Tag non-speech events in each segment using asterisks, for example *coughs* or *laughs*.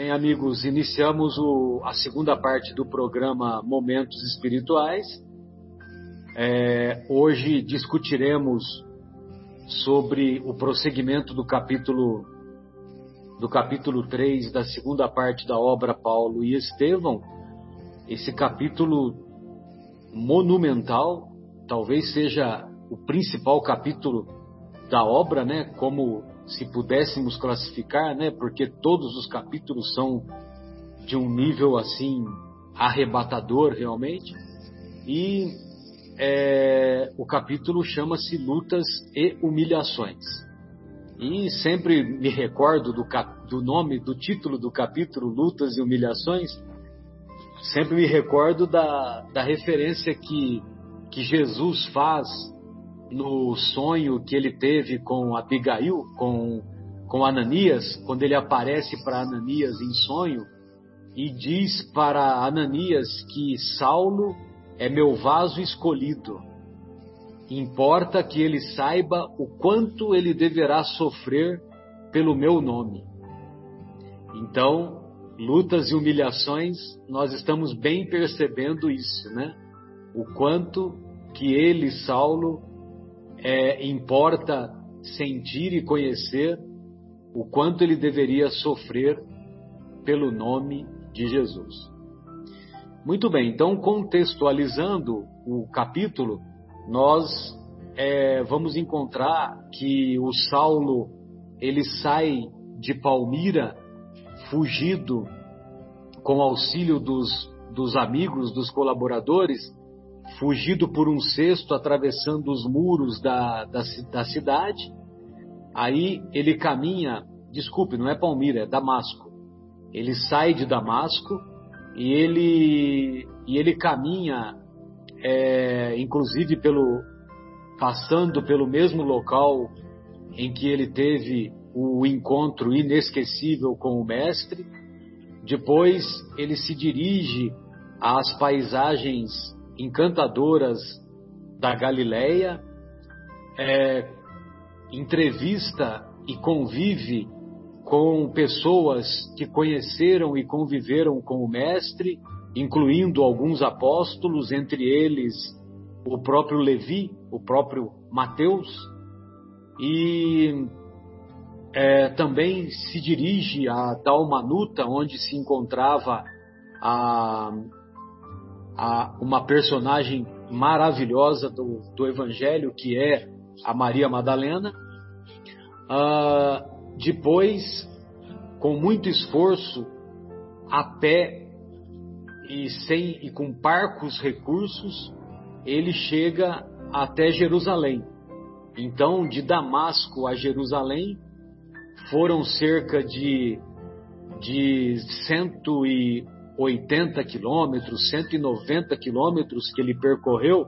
Bem, amigos, iniciamos o, a segunda parte do programa Momentos Espirituais. É, hoje discutiremos sobre o prosseguimento do capítulo do capítulo 3 da segunda parte da obra Paulo e Estevão. Esse capítulo monumental, talvez seja o principal capítulo da obra, né? Como se pudéssemos classificar, né? Porque todos os capítulos são de um nível assim arrebatador realmente. E é, o capítulo chama-se Lutas e Humilhações. E sempre me recordo do, do nome, do título do capítulo, Lutas e Humilhações, sempre me recordo da, da referência que, que Jesus faz no sonho que ele teve com Abigail, com, com Ananias, quando ele aparece para Ananias em sonho e diz para Ananias que Saulo é meu vaso escolhido. Importa que ele saiba o quanto ele deverá sofrer pelo meu nome. Então, lutas e humilhações, nós estamos bem percebendo isso, né? O quanto que ele, Saulo, é, importa sentir e conhecer o quanto ele deveria sofrer pelo nome de Jesus. Muito bem, então contextualizando o capítulo, nós é, vamos encontrar que o Saulo ele sai de Palmira fugido com auxílio dos, dos amigos, dos colaboradores, fugido por um cesto atravessando os muros da, da, da cidade. Aí ele caminha, desculpe, não é Palmira, é Damasco. Ele sai de Damasco e ele, e ele caminha, é, inclusive pelo passando pelo mesmo local em que ele teve o encontro inesquecível com o mestre. Depois ele se dirige às paisagens encantadoras da Galileia, é, entrevista e convive com pessoas que conheceram e conviveram com o Mestre, incluindo alguns apóstolos, entre eles o próprio Levi, o próprio Mateus, e é, também se dirige a Dalmanuta, onde se encontrava a, a, uma personagem maravilhosa do, do Evangelho, que é a Maria Madalena. Uh, depois, com muito esforço, a pé e, sem, e com parcos recursos, ele chega até Jerusalém. Então, de Damasco a Jerusalém, foram cerca de, de cento e 80 quilômetros, 190 quilômetros que ele percorreu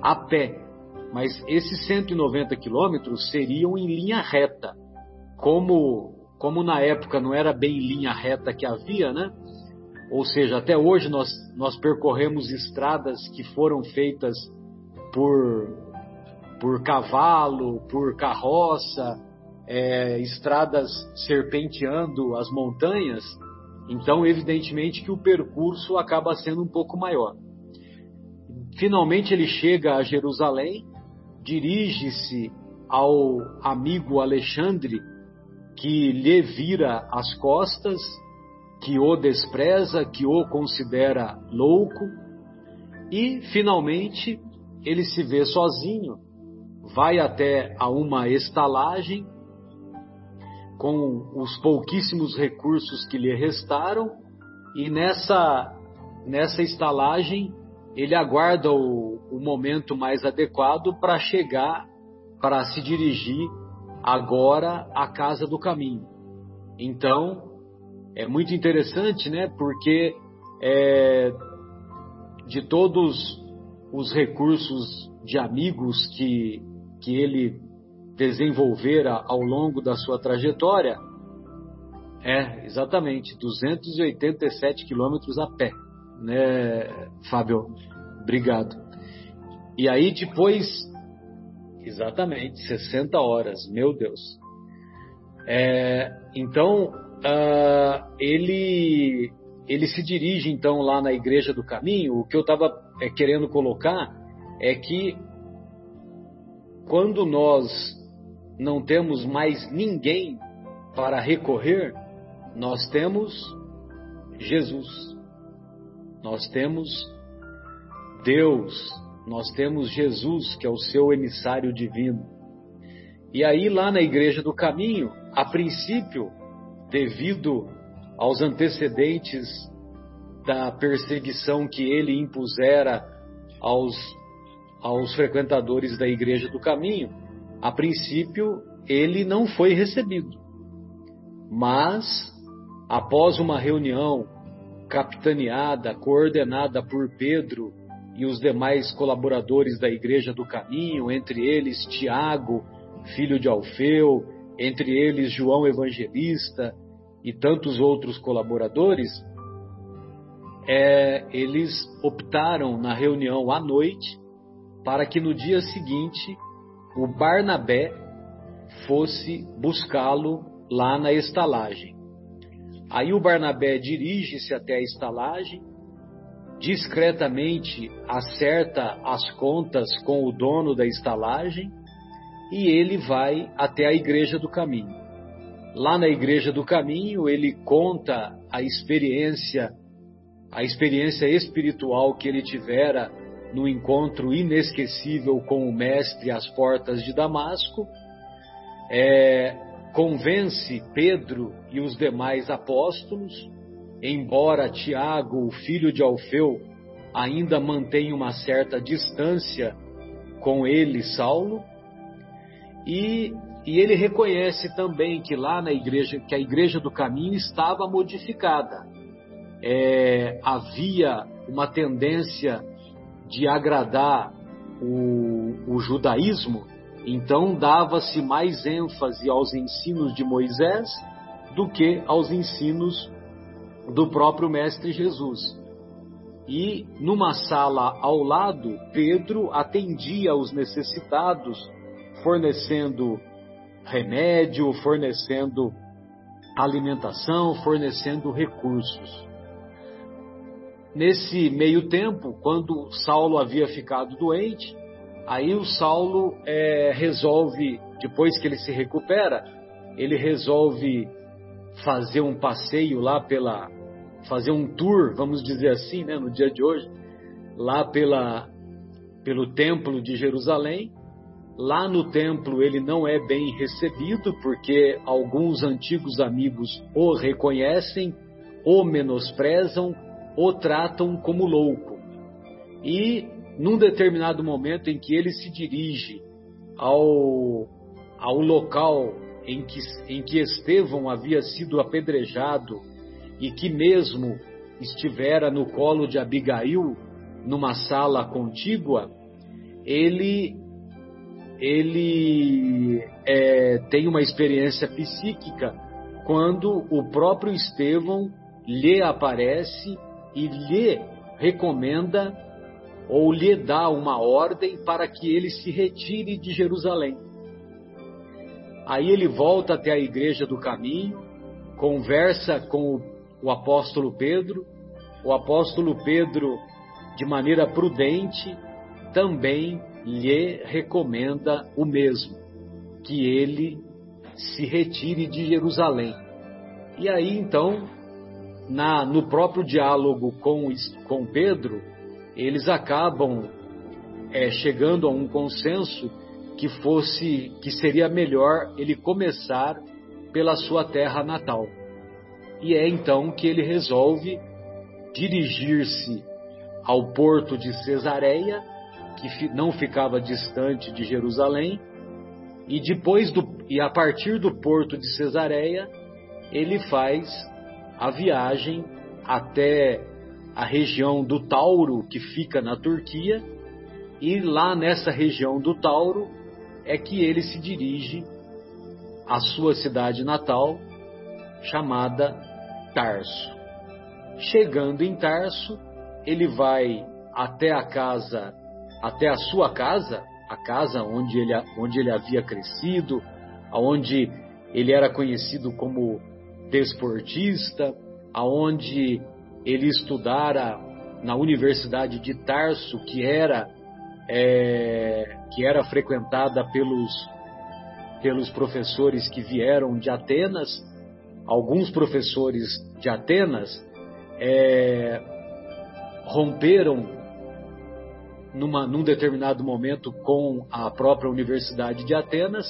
a pé. Mas esses 190 quilômetros seriam em linha reta. Como, como na época não era bem linha reta que havia, né? Ou seja, até hoje nós, nós percorremos estradas que foram feitas por, por cavalo, por carroça, é, estradas serpenteando as montanhas, então, evidentemente que o percurso acaba sendo um pouco maior. Finalmente ele chega a Jerusalém, dirige-se ao amigo Alexandre, que lhe vira as costas, que o despreza, que o considera louco, e finalmente ele se vê sozinho, vai até a uma estalagem com os pouquíssimos recursos que lhe restaram e nessa nessa estalagem ele aguarda o, o momento mais adequado para chegar para se dirigir agora à casa do caminho. Então é muito interessante, né? Porque é, de todos os recursos de amigos que que ele desenvolvera ao longo da sua trajetória? É, exatamente, 287 quilômetros a pé, né, Fábio? Obrigado. E aí depois, exatamente, 60 horas, meu Deus. É, então, uh, ele ele se dirige então lá na Igreja do Caminho. O que eu estava é, querendo colocar é que quando nós não temos mais ninguém para recorrer, nós temos Jesus, nós temos Deus, nós temos Jesus, que é o seu emissário divino. E aí, lá na Igreja do Caminho, a princípio, devido aos antecedentes da perseguição que ele impusera aos, aos frequentadores da Igreja do Caminho, a princípio ele não foi recebido. Mas, após uma reunião capitaneada, coordenada por Pedro e os demais colaboradores da Igreja do Caminho, entre eles Tiago, filho de Alfeu, entre eles João Evangelista e tantos outros colaboradores, é, eles optaram na reunião à noite para que no dia seguinte o Barnabé fosse buscá-lo lá na estalagem. Aí o Barnabé dirige-se até a estalagem, discretamente acerta as contas com o dono da estalagem e ele vai até a igreja do caminho. Lá na igreja do caminho, ele conta a experiência, a experiência espiritual que ele tivera no encontro inesquecível com o mestre às portas de Damasco. É, convence Pedro e os demais apóstolos, embora Tiago, o filho de Alfeu, ainda mantenha uma certa distância com ele, Saulo, e, e ele reconhece também que lá na igreja, que a igreja do caminho estava modificada. É, havia uma tendência de agradar o, o judaísmo, então dava-se mais ênfase aos ensinos de Moisés do que aos ensinos do próprio Mestre Jesus. E numa sala ao lado, Pedro atendia aos necessitados fornecendo remédio, fornecendo alimentação, fornecendo recursos. Nesse meio tempo, quando Saulo havia ficado doente, aí o Saulo é, resolve, depois que ele se recupera, ele resolve fazer um passeio lá pela, fazer um tour, vamos dizer assim, né, no dia de hoje, lá pela, pelo templo de Jerusalém, Lá no templo ele não é bem recebido porque alguns antigos amigos o reconhecem, o menosprezam, o tratam como louco. E num determinado momento em que ele se dirige ao, ao local em que, em que Estevão havia sido apedrejado e que mesmo estivera no colo de Abigail, numa sala contígua, ele ele é, tem uma experiência psíquica quando o próprio Estevão lhe aparece e lhe recomenda ou lhe dá uma ordem para que ele se retire de Jerusalém. Aí ele volta até a igreja do caminho, conversa com o, apóstolo Pedro. O apóstolo Pedro, de maneira prudente, também lhe recomenda o mesmo, que ele se retire de Jerusalém. E aí então, na, no próprio diálogo com, com Pedro, eles acabam é, chegando a um consenso que fosse que seria melhor ele começar pela sua terra natal. E é então que ele resolve dirigir-se ao porto de Cesareia que não ficava distante de Jerusalém, e depois do e a partir do porto de Cesareia, ele faz a viagem até a região do Tauro, que fica na Turquia, e lá nessa região do Tauro é que ele se dirige à sua cidade natal, chamada Tarso. Chegando em Tarso, ele vai até a casa até a sua casa, a casa onde ele, onde ele havia crescido, onde ele era conhecido como desportista, aonde ele estudara na Universidade de Tarso, que era é, que era frequentada pelos pelos professores que vieram de Atenas, alguns professores de Atenas é, romperam numa, num determinado momento com a própria Universidade de Atenas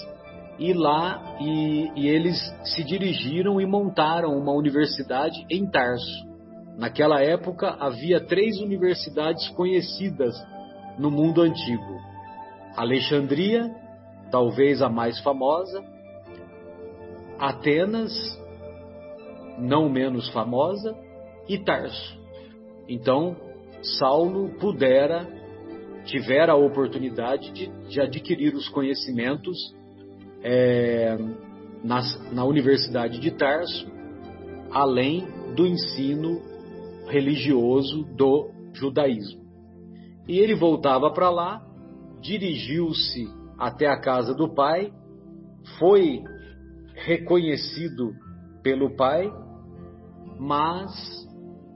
e lá e, e eles se dirigiram e montaram uma universidade em Tarso. Naquela época havia três universidades conhecidas no mundo antigo: Alexandria, talvez a mais famosa, Atenas, não menos famosa, e Tarso. Então, Saulo pudera, tivera a oportunidade de, de adquirir os conhecimentos é, na, na Universidade de Tarso, além do ensino religioso do judaísmo. E ele voltava para lá, dirigiu-se até a casa do pai, foi reconhecido pelo pai, mas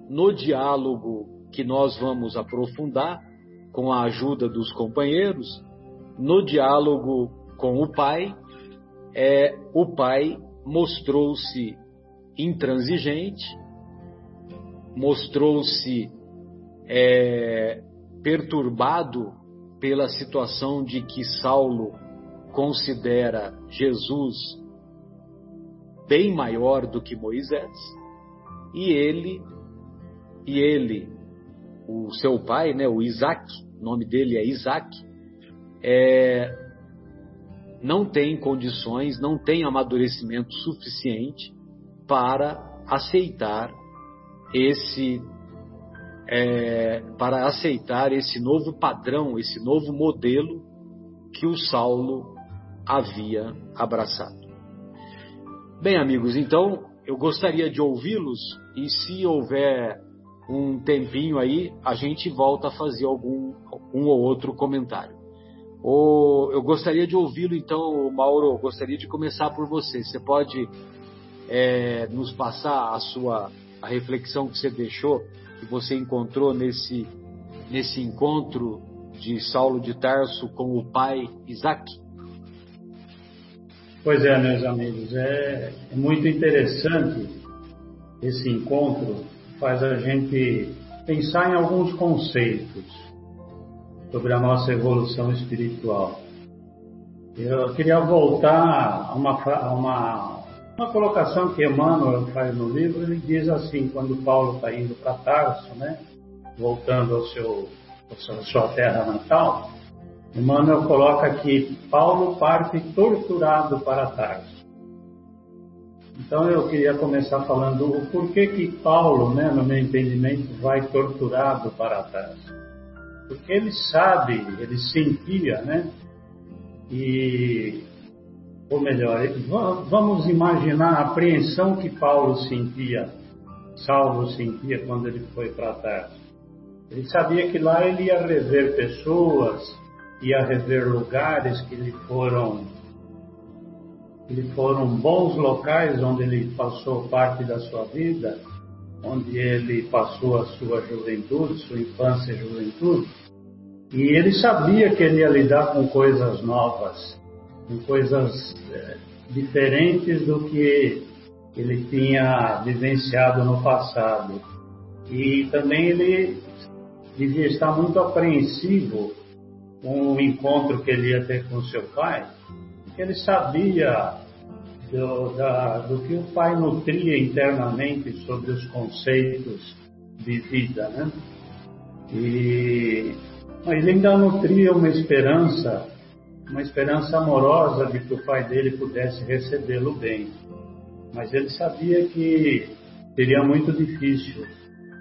no diálogo que nós vamos aprofundar com a ajuda dos companheiros, no diálogo com o pai, é, o pai mostrou-se intransigente, mostrou-se é, perturbado pela situação de que Saulo considera Jesus bem maior do que Moisés, e ele e ele, o seu pai, né, o Isaac, o nome dele é Isaac, é, não tem condições, não tem amadurecimento suficiente para aceitar esse é, para aceitar esse novo padrão, esse novo modelo que o Saulo havia abraçado. Bem, amigos, então eu gostaria de ouvi-los e se houver um tempinho aí, a gente volta a fazer algum um ou outro comentário. Ou eu gostaria de ouvi-lo, então, Mauro, gostaria de começar por você. Você pode é, nos passar a sua a reflexão que você deixou que você encontrou nesse, nesse encontro de Saulo de Tarso com o pai Isaac? Pois é, meus amigos, é, é muito interessante esse encontro, faz a gente pensar em alguns conceitos sobre a nossa evolução espiritual. Eu queria voltar a uma, a uma uma colocação que Emmanuel faz no livro, ele diz assim, quando Paulo está indo para Tarso, né, voltando ao seu, à sua terra natal, Emmanuel coloca que Paulo parte torturado para Tarso. Então eu queria começar falando o porquê que Paulo, né, no meu entendimento, vai torturado para Tarso. Porque ele sabe, ele sentia, né, e ou melhor, vamos imaginar a apreensão que Paulo sentia, Saulo sentia quando ele foi para Tarso. Ele sabia que lá ele ia rever pessoas, ia rever lugares que lhe foram que lhe foram bons locais onde ele passou parte da sua vida, onde ele passou a sua juventude, sua infância e juventude. E ele sabia que ele ia lidar com coisas novas em coisas é, diferentes do que ele tinha vivenciado no passado. E também ele devia estar muito apreensivo com o encontro que ele ia ter com seu pai, porque ele sabia do, da, do que o pai nutria internamente sobre os conceitos de vida, né? E, mas ele ainda nutria uma esperança uma esperança amorosa de que o pai dele pudesse recebê-lo bem. Mas ele sabia que seria muito difícil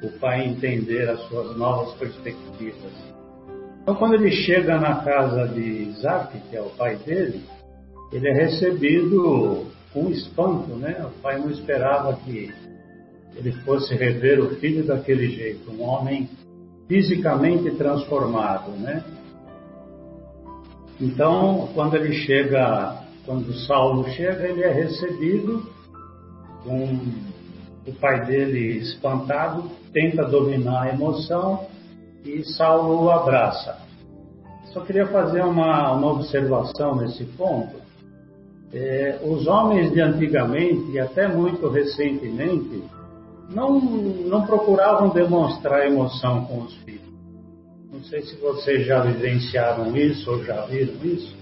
o pai entender as suas novas perspectivas. Então, quando ele chega na casa de Isaac, que é o pai dele, ele é recebido com espanto, né? O pai não esperava que ele fosse rever o filho daquele jeito, um homem fisicamente transformado, né? Então, quando ele chega, quando Saulo chega, ele é recebido com o pai dele espantado, tenta dominar a emoção e Saulo o abraça. Só queria fazer uma, uma observação nesse ponto. É, os homens de antigamente, e até muito recentemente, não, não procuravam demonstrar emoção com os filhos. Não sei se vocês já vivenciaram isso ou já viram isso,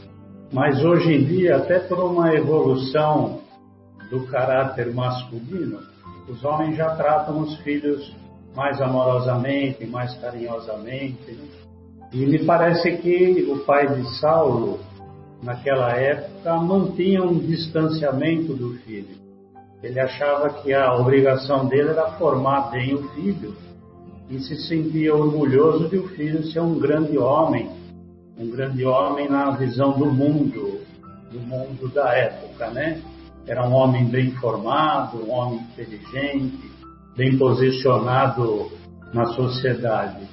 mas hoje em dia, até por uma evolução do caráter masculino, os homens já tratam os filhos mais amorosamente, mais carinhosamente. E me parece que o pai de Saulo, naquela época, mantinha um distanciamento do filho. Ele achava que a obrigação dele era formar bem o filho e se sentia orgulhoso de o filho ser um grande homem, um grande homem na visão do mundo, do mundo da época, né? Era um homem bem formado, um homem inteligente, bem posicionado na sociedade.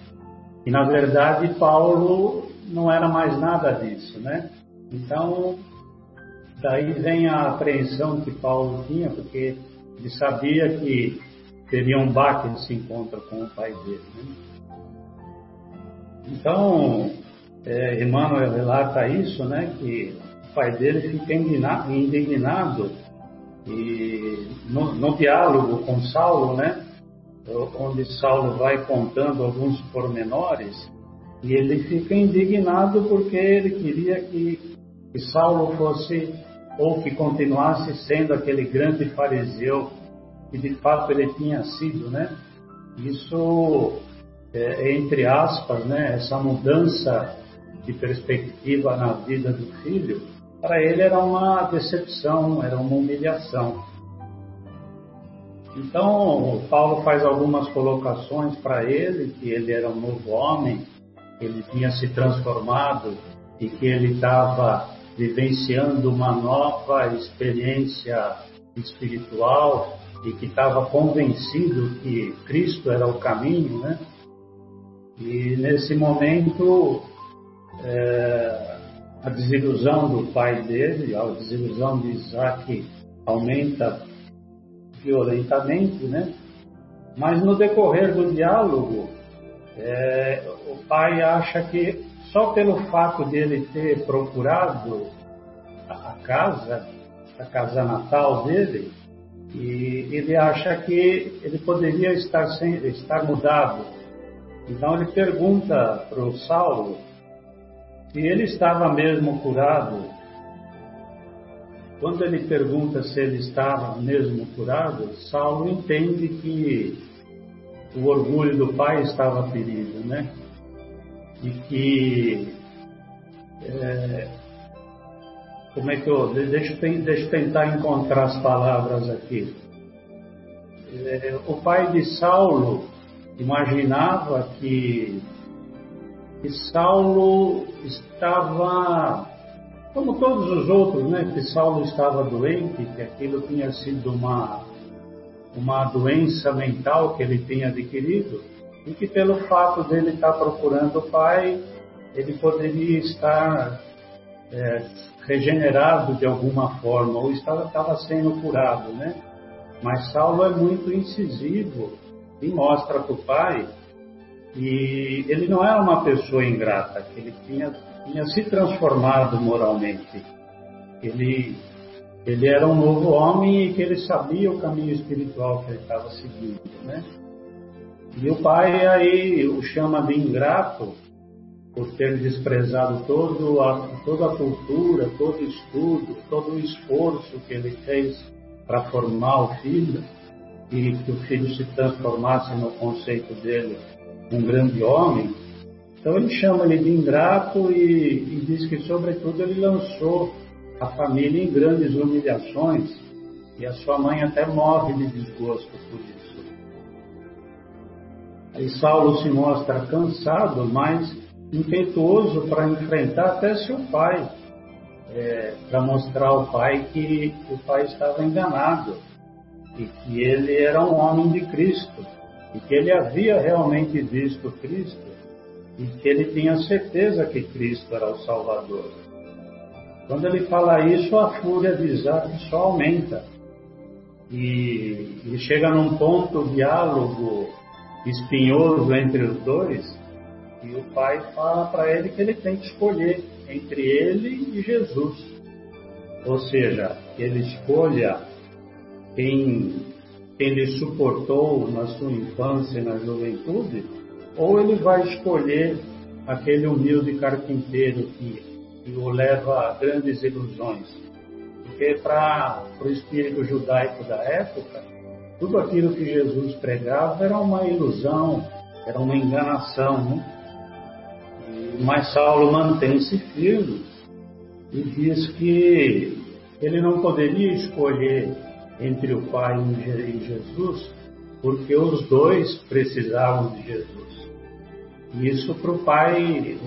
E na verdade Paulo não era mais nada disso, né? Então daí vem a apreensão que Paulo tinha, porque ele sabia que teria um baque nesse encontro com o pai dele. Né? Então, é, Emmanuel relata isso, né, que o pai dele fica indignado e no, no diálogo com Saulo, né, onde Saulo vai contando alguns pormenores, e ele fica indignado porque ele queria que, que Saulo fosse ou que continuasse sendo aquele grande fariseu que de fato ele tinha sido, né? Isso é, entre aspas, né? Essa mudança de perspectiva na vida do filho, para ele era uma decepção, era uma humilhação. Então, Paulo faz algumas colocações para ele, que ele era um novo homem, ele tinha se transformado e que ele estava vivenciando uma nova experiência espiritual e que estava convencido que Cristo era o caminho, né? E nesse momento, é, a desilusão do pai dele, a desilusão de Isaac aumenta violentamente, né? Mas no decorrer do diálogo, é, o pai acha que só pelo fato dele ter procurado a casa, a casa natal dele, e ele acha que ele poderia estar, sem, estar mudado. Então ele pergunta para o Saulo se ele estava mesmo curado quando ele pergunta se ele estava mesmo curado, Saulo entende que o orgulho do pai estava ferido, né? E que. É, como é que eu. Deixa, deixa eu tentar encontrar as palavras aqui. É, o pai de Saulo imaginava que, que Saulo estava como todos os outros, né, que Saulo estava doente, que aquilo tinha sido uma, uma doença mental que ele tinha adquirido, e que pelo fato dele estar procurando o Pai, ele poderia estar é, regenerado de alguma forma, ou estava, estava sendo curado, né? Mas Saulo é muito incisivo e mostra para o Pai e ele não era uma pessoa ingrata, ele tinha tinha se transformado moralmente. Ele, ele era um novo homem e que ele sabia o caminho espiritual que ele estava seguindo, né? E o pai aí o chama de ingrato por ter desprezado todo a, toda a cultura, todo o estudo, todo o esforço que ele fez para formar o filho e que o filho se transformasse no conceito dele um grande homem, então ele chama ele de ingrato e, e diz que, sobretudo, ele lançou a família em grandes humilhações e a sua mãe até morre de desgosto por isso. Aí Saulo se mostra cansado, mas impetuoso para enfrentar até seu pai, é, para mostrar ao pai que o pai estava enganado e que ele era um homem de Cristo e que ele havia realmente visto Cristo e que ele tinha certeza que Cristo era o Salvador. Quando ele fala isso, a fúria de Isaac só aumenta. e, e chega num ponto diálogo espinhoso entre os dois, e o pai fala para ele que ele tem que escolher entre ele e Jesus. Ou seja, ele escolha quem, quem suportou na sua infância e na juventude, ou ele vai escolher aquele humilde carpinteiro que, que o leva a grandes ilusões. Porque para o espírito judaico da época, tudo aquilo que Jesus pregava era uma ilusão, era uma enganação. Né? Mas Saulo mantém-se firme e diz que ele não poderia escolher entre o Pai e Jesus, porque os dois precisavam de Jesus. E isso para o pai,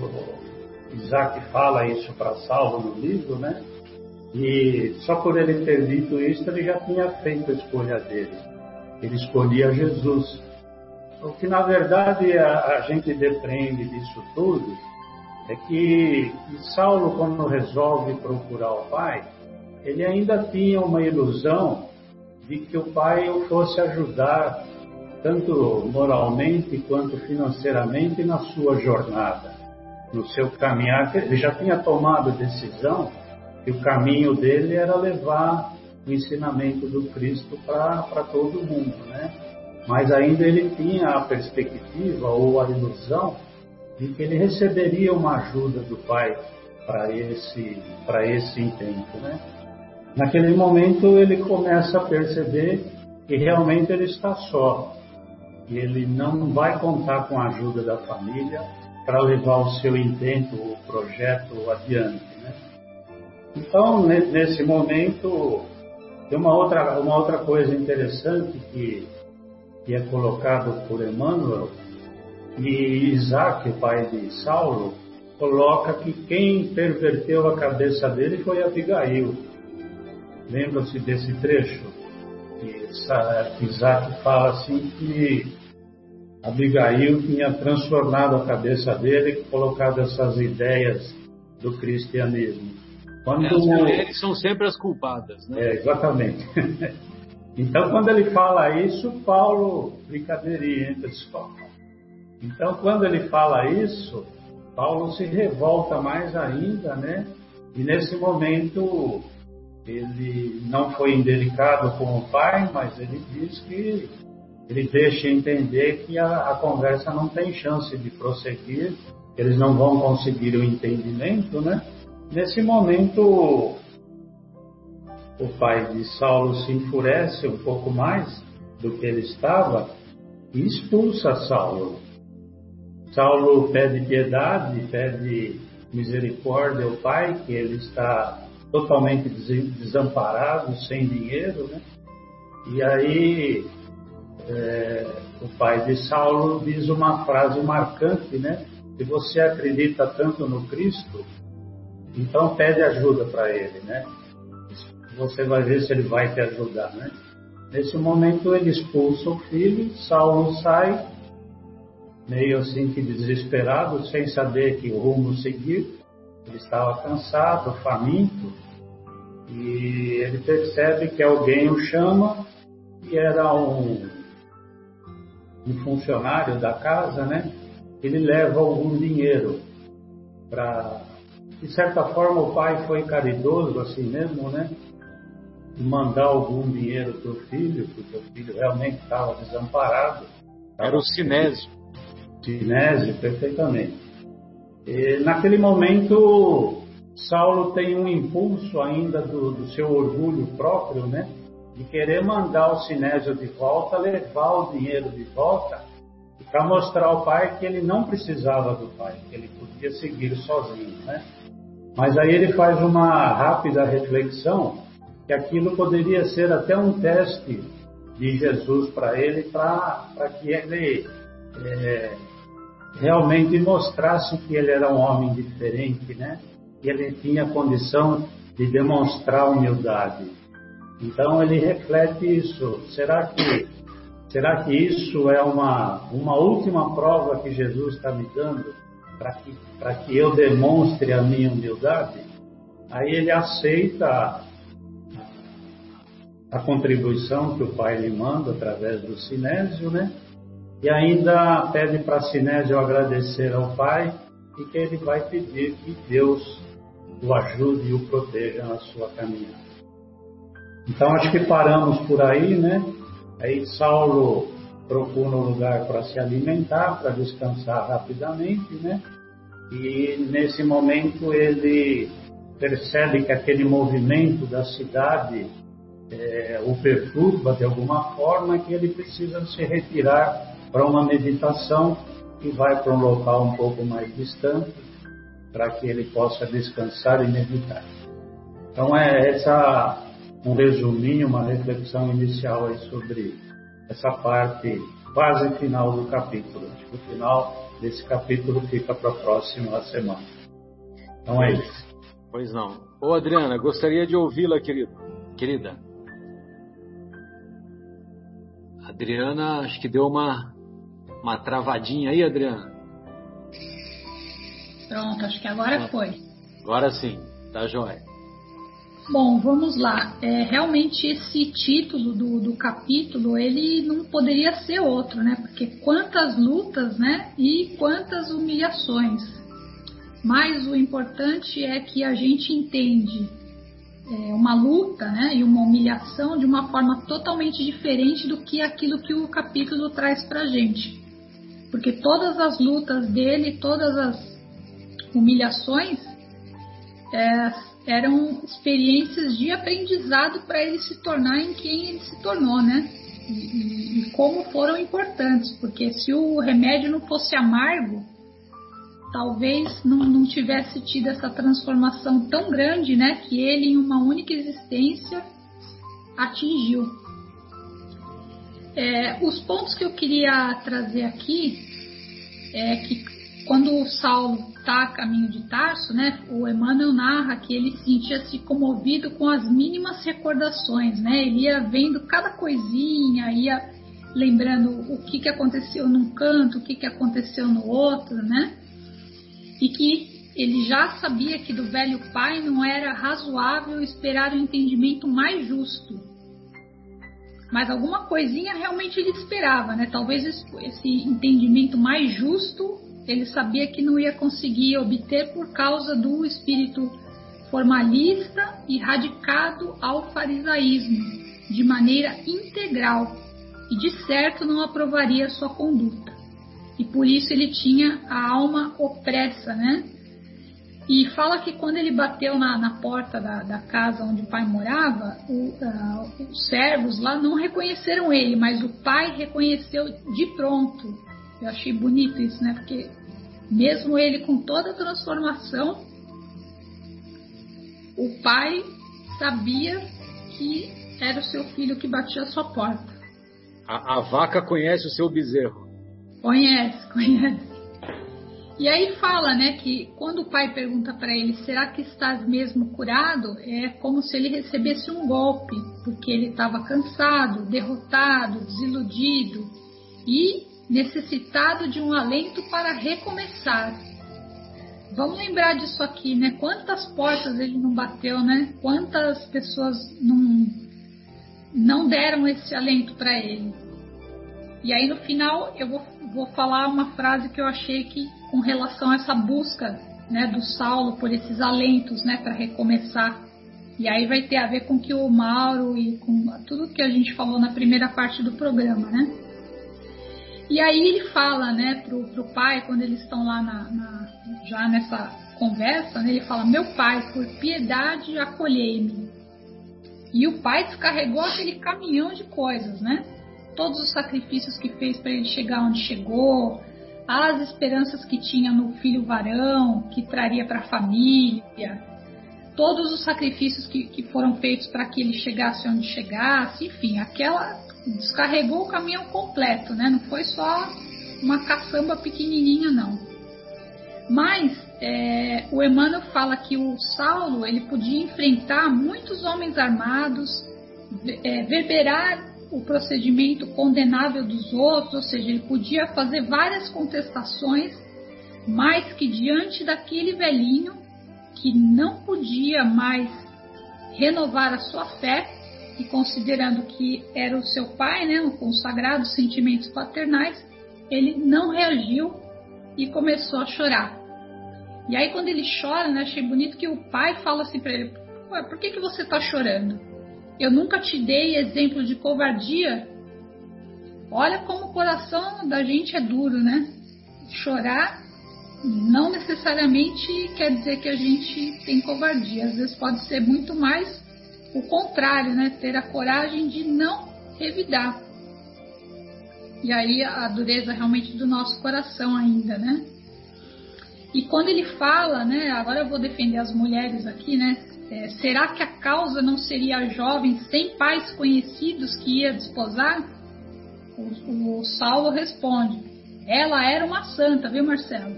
Isaac fala isso para Saulo no livro, né? E só por ele ter dito isso, ele já tinha feito a escolha dele. Ele escolhia Jesus. O que na verdade a, a gente depreende disso tudo é que, Saulo, quando resolve procurar o pai, ele ainda tinha uma ilusão de que o pai o fosse ajudar, tanto moralmente quanto financeiramente, na sua jornada, no seu caminhar. Ele já tinha tomado decisão que o caminho dele era levar o ensinamento do Cristo para todo mundo, né? Mas ainda ele tinha a perspectiva ou a ilusão de que ele receberia uma ajuda do Pai para esse, para esse intento. Né? Naquele momento ele começa a perceber que realmente ele está só, e ele não vai contar com a ajuda da família para levar o seu intento, o projeto adiante. Né? Então, nesse momento, tem uma outra, uma outra coisa interessante que, que é colocado por Emmanuel, e Isaac, o pai de Saulo, coloca que quem perverteu a cabeça dele foi Abigail. Lembram-se desse trecho? Que Isaac fala assim que Abigail tinha transformado a cabeça dele e colocado essas ideias do cristianismo. Quando... As mulheres são sempre as culpadas, né? É, exatamente. *laughs* então, quando ele fala isso, Paulo, brincadeirinha, entre então, quando ele fala isso, Paulo se revolta mais ainda, né? E nesse momento ele não foi indelicado com o pai, mas ele diz que ele deixa entender que a, a conversa não tem chance de prosseguir, eles não vão conseguir o entendimento, né? Nesse momento, o pai de Saulo se enfurece um pouco mais do que ele estava e expulsa Saulo. Saulo pede piedade, pede misericórdia ao pai, que ele está totalmente desamparado, sem dinheiro, né? E aí é, o pai de Saulo diz uma frase marcante, né? Se você acredita tanto no Cristo, então pede ajuda para ele, né? Você vai ver se ele vai te ajudar, né? Nesse momento ele expulsa o filho, Saulo sai meio assim que desesperado, sem saber que rumo seguir. Ele estava cansado, faminto, e ele percebe que alguém o chama, e era um, um funcionário da casa, né? Ele leva algum dinheiro para. De certa forma, o pai foi caridoso, assim mesmo, né? mandar algum dinheiro para o filho, porque o filho realmente estava desamparado. Era o Sinésio. Sinésio, perfeitamente. E, naquele momento, Saulo tem um impulso ainda do, do, seu orgulho próprio, né? De querer mandar o Sinésio de volta, levar o dinheiro de volta, para mostrar ao pai que ele não precisava do pai, que ele podia seguir sozinho, né? Mas aí ele faz uma rápida reflexão que aquilo poderia ser até um teste de Jesus para ele, para que ele é, realmente mostrasse que ele era um homem diferente, né? Que ele tinha condição de demonstrar humildade. Então ele reflete isso. Será que será que isso é uma uma última prova que Jesus está me dando para que que eu demonstre a minha humildade? Aí ele aceita a contribuição que o pai lhe manda através do Sinésio, né? E ainda pede para Sinésio agradecer ao pai e que ele vai pedir que Deus o ajude e o proteja na sua caminhada. Então acho que paramos por aí, né? Aí Saulo procura um lugar para se alimentar, para descansar rapidamente, né? E nesse momento ele percebe que aquele movimento da cidade é, o perturba de alguma forma, que ele precisa se retirar para uma meditação e vai para um local um pouco mais distante para que ele possa descansar e meditar. Então é essa um resuminho, uma reflexão inicial aí sobre essa parte quase final do capítulo. O final desse capítulo fica para a próxima semana. Então é isso. Pois não. Ô Adriana, gostaria de ouvi-la, querido. Querida. Adriana, acho que deu uma, uma travadinha aí, Adriana. Pronto, acho que agora foi. Agora sim, tá jóia. Bom, vamos lá. É, realmente esse título do, do capítulo, ele não poderia ser outro, né? Porque quantas lutas, né? E quantas humilhações. Mas o importante é que a gente entende é, uma luta né, e uma humilhação de uma forma totalmente diferente do que aquilo que o capítulo traz para gente. Porque todas as lutas dele, todas as humilhações, é, eram experiências de aprendizado para ele se tornar em quem ele se tornou, né? E, e, como foram importantes, porque se o remédio não fosse amargo, talvez não, não tivesse tido essa transformação tão grande, né, que ele em uma única existência atingiu. É, os pontos que eu queria trazer aqui é que quando Saulo está a caminho de Tarso, né, o Emmanuel narra que ele sentia-se comovido com as mínimas recordações, né, ele ia vendo cada coisinha, ia lembrando o que, que aconteceu num canto, o que, que aconteceu no outro, né, e que ele já sabia que do velho pai não era razoável esperar um entendimento mais justo. Mas alguma coisinha realmente ele esperava, né? Talvez esse entendimento mais justo ele sabia que não ia conseguir obter por causa do espírito formalista e radicado ao farisaísmo, de maneira integral, e de certo não aprovaria sua conduta e por isso ele tinha a alma opressa, né? E fala que quando ele bateu na, na porta da, da, casa onde o pai morava, o, uh, os servos lá não reconheceram ele, mas o pai reconheceu de pronto. Eu achei bonito isso, né? Porque mesmo ele com toda a transformação, o pai sabia que era o seu filho que batia a sua porta. A, a vaca conhece o seu bezerro. Conhece, *laughs* conhece. E aí fala, né, que quando o pai pergunta para ele, será que estás mesmo curado? É como se ele recebesse um golpe, porque ele estava cansado, derrotado, desiludido e necessitado de um alento para recomeçar. Vamos lembrar disso aqui, né? Quantas portas ele não bateu, né? Quantas pessoas não não deram esse alento para ele. E aí no final eu vou, vou falar uma frase que eu achei que com relação a essa busca né, do Saulo por esses alentos né, para recomeçar. E aí vai ter a ver com que o Mauro e com tudo que a gente falou na primeira parte do programa, né? E aí ele fala, né, pro, pro pai, quando eles estão lá na, na, já nessa conversa, né, ele fala, meu pai, por piedade acolhei-me. E o pai descarregou aquele caminhão de coisas, né? todos os sacrifícios que fez para ele chegar onde chegou, as esperanças que tinha no filho varão, que traria para a família, todos os sacrifícios que, que foram feitos para que ele chegasse onde chegasse, enfim, aquela descarregou o caminhão completo, né? Não foi só uma caçamba pequenininha, não. Mas é, o Emmanuel fala que o Saulo ele podia enfrentar muitos homens armados, é, verberar o procedimento condenável dos outros, ou seja, ele podia fazer várias contestações, mas que diante daquele velhinho que não podia mais renovar a sua fé, e considerando que era o seu pai, né, um consagrado, sentimentos paternais, ele não reagiu e começou a chorar. E aí quando ele chora, né, achei bonito que o pai fala assim para ele: por que, que você está chorando? Eu nunca te dei exemplo de covardia. Olha como o coração da gente é duro, né? Chorar não necessariamente quer dizer que a gente tem covardia. Às vezes pode ser muito mais o contrário, né? Ter a coragem de não revidar. E aí a dureza realmente do nosso coração ainda, né? E quando ele fala, né? Agora eu vou defender as mulheres aqui, né? É, será que a causa não seria a jovem sem pais conhecidos que ia desposar? O, o Saulo responde: ela era uma santa, viu, Marcelo?